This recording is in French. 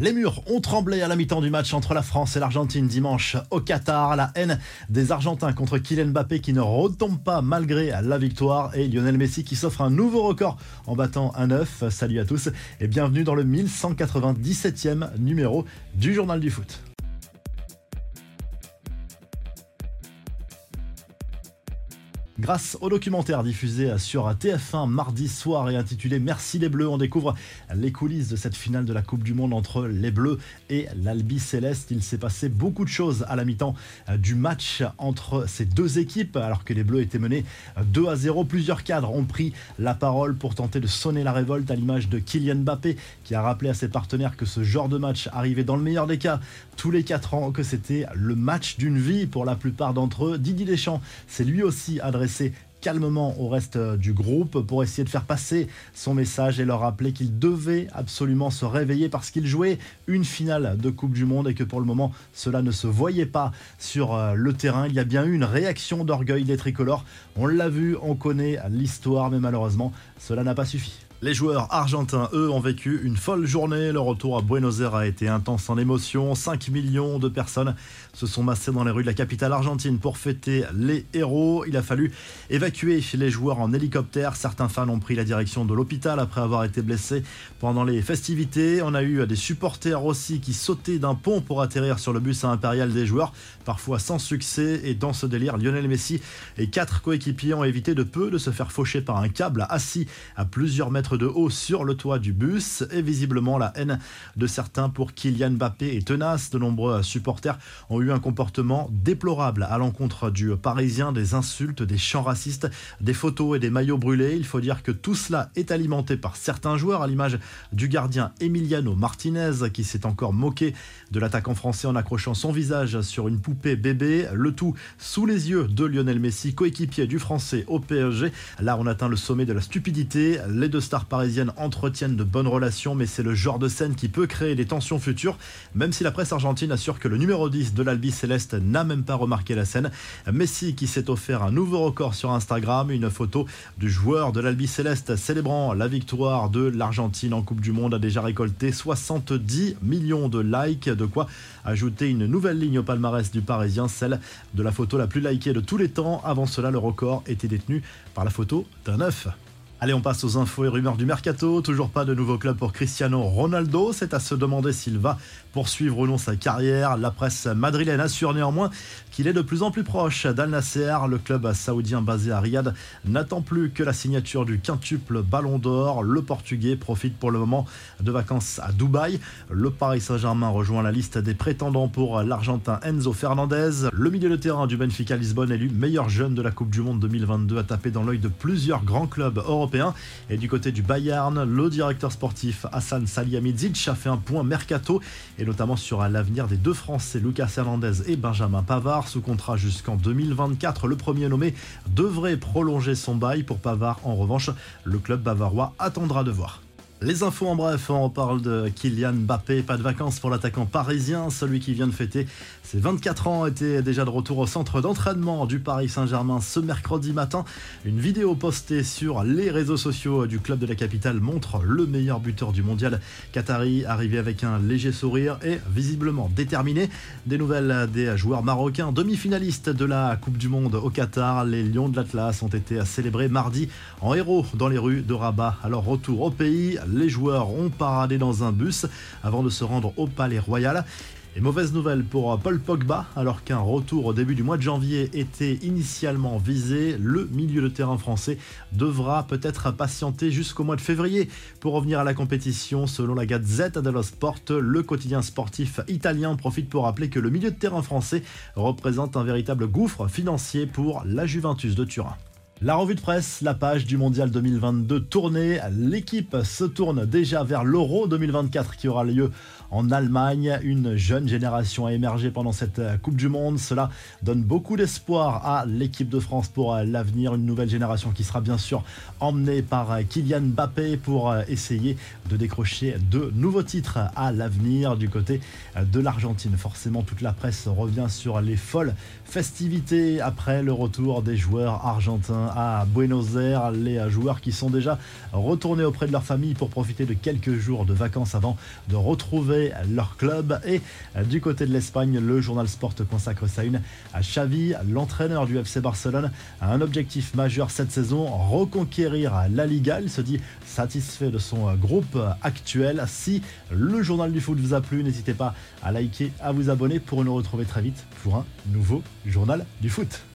Les murs ont tremblé à la mi-temps du match entre la France et l'Argentine dimanche au Qatar. La haine des Argentins contre Kylian Mbappé qui ne retombe pas malgré la victoire et Lionel Messi qui s'offre un nouveau record en battant un 9. Salut à tous et bienvenue dans le 1197e numéro du Journal du Foot. Grâce au documentaire diffusé sur TF1 mardi soir et intitulé Merci les Bleus, on découvre les coulisses de cette finale de la Coupe du Monde entre les Bleus et l'Albi Céleste. Il s'est passé beaucoup de choses à la mi-temps du match entre ces deux équipes, alors que les Bleus étaient menés 2 à 0. Plusieurs cadres ont pris la parole pour tenter de sonner la révolte à l'image de Kylian Mbappé, qui a rappelé à ses partenaires que ce genre de match arrivait dans le meilleur des cas tous les 4 ans, que c'était le match d'une vie pour la plupart d'entre eux. Didier Deschamps s'est lui aussi adressé calmement au reste du groupe pour essayer de faire passer son message et leur rappeler qu'ils devaient absolument se réveiller parce qu'ils jouaient une finale de Coupe du Monde et que pour le moment cela ne se voyait pas sur euh, le terrain. Il y a bien eu une réaction d'orgueil des tricolores. On l'a vu, on connaît l'histoire, mais malheureusement cela n'a pas suffi. Les joueurs argentins, eux, ont vécu une folle journée. Le retour à Buenos Aires a été intense en émotion. 5 millions de personnes se sont massées dans les rues de la capitale argentine pour fêter les héros. Il a fallu évacuer les joueurs en hélicoptère. Certains fans ont pris la direction de l'hôpital après avoir été blessés pendant les festivités. On a eu des supporters aussi qui sautaient d'un pont pour atterrir sur le bus impérial des joueurs, parfois sans succès. Et dans ce délire, Lionel Messi et quatre coéquipiers ont évité de peu de se faire faucher par un câble assis à plusieurs mètres de haut sur le toit du bus et visiblement la haine de certains pour Kylian Mbappé est tenace. De nombreux supporters ont eu un comportement déplorable à l'encontre du Parisien, des insultes, des chants racistes, des photos et des maillots brûlés. Il faut dire que tout cela est alimenté par certains joueurs, à l'image du gardien Emiliano Martinez qui s'est encore moqué de l'attaquant français en accrochant son visage sur une poupée bébé, le tout sous les yeux de Lionel Messi, coéquipier du français au PSG. Là, on atteint le sommet de la stupidité. Les deux parisiennes entretiennent de bonnes relations, mais c'est le genre de scène qui peut créer des tensions futures, même si la presse argentine assure que le numéro 10 de l'Albi Céleste n'a même pas remarqué la scène. Messi qui s'est offert un nouveau record sur Instagram, une photo du joueur de l'Albi Céleste célébrant la victoire de l'Argentine en Coupe du Monde a déjà récolté 70 millions de likes, de quoi ajouter une nouvelle ligne au palmarès du Parisien, celle de la photo la plus likée de tous les temps. Avant cela, le record était détenu par la photo d'un œuf. Allez, on passe aux infos et rumeurs du mercato. Toujours pas de nouveau club pour Cristiano Ronaldo. C'est à se demander s'il va poursuivre ou non sa carrière. La presse madrilène assure néanmoins qu'il est de plus en plus proche d'Al Nasser. Le club saoudien basé à Riyad n'attend plus que la signature du quintuple Ballon d'Or. Le Portugais profite pour le moment de vacances à Dubaï. Le Paris Saint-Germain rejoint la liste des prétendants pour l'Argentin Enzo Fernandez. Le milieu de terrain du Benfica Lisbonne élu meilleur jeune de la Coupe du Monde 2022 a tapé dans l'œil de plusieurs grands clubs européens et du côté du Bayern, le directeur sportif Hassan Salihamidzic a fait un point mercato et notamment sur l'avenir des deux Français, Lucas Hernandez et Benjamin Pavard, sous contrat jusqu'en 2024. Le premier nommé devrait prolonger son bail pour Pavard. En revanche, le club bavarois attendra de voir. Les infos en bref, on parle de Kylian Mbappé, pas de vacances pour l'attaquant parisien, celui qui vient de fêter ses 24 ans était déjà de retour au centre d'entraînement du Paris Saint-Germain ce mercredi matin. Une vidéo postée sur les réseaux sociaux du club de la capitale montre le meilleur buteur du mondial Qatari arrivé avec un léger sourire et visiblement déterminé. Des nouvelles des joueurs marocains demi-finalistes de la Coupe du Monde au Qatar, les Lions de l'Atlas ont été célébrés mardi en héros dans les rues de Rabat. Alors retour au pays, les joueurs ont paradé dans un bus avant de se rendre au Palais Royal. Et mauvaise nouvelle pour Paul Pogba, alors qu'un retour au début du mois de janvier était initialement visé, le milieu de terrain français devra peut-être patienter jusqu'au mois de février pour revenir à la compétition. Selon la Gazette dello Sport, le quotidien sportif italien profite pour rappeler que le milieu de terrain français représente un véritable gouffre financier pour la Juventus de Turin. La revue de presse, la page du Mondial 2022 tournée. L'équipe se tourne déjà vers l'Euro 2024 qui aura lieu en Allemagne. Une jeune génération a émergé pendant cette Coupe du Monde. Cela donne beaucoup d'espoir à l'équipe de France pour l'avenir. Une nouvelle génération qui sera bien sûr emmenée par Kylian Mbappé pour essayer de décrocher de nouveaux titres à l'avenir du côté de l'Argentine. Forcément, toute la presse revient sur les folles festivités après le retour des joueurs argentins à Buenos Aires. Les joueurs qui sont déjà retournés auprès de leur famille pour profiter de quelques jours de vacances avant de retrouver leur club. Et du côté de l'Espagne, le journal Sport consacre sa une à Xavi, l'entraîneur du FC Barcelone, a un objectif majeur cette saison, reconquérir la Liga. Il se dit satisfait de son groupe actuel. Si le journal du foot vous a plu, n'hésitez pas à liker, à vous abonner pour nous retrouver très vite pour un nouveau journal du foot.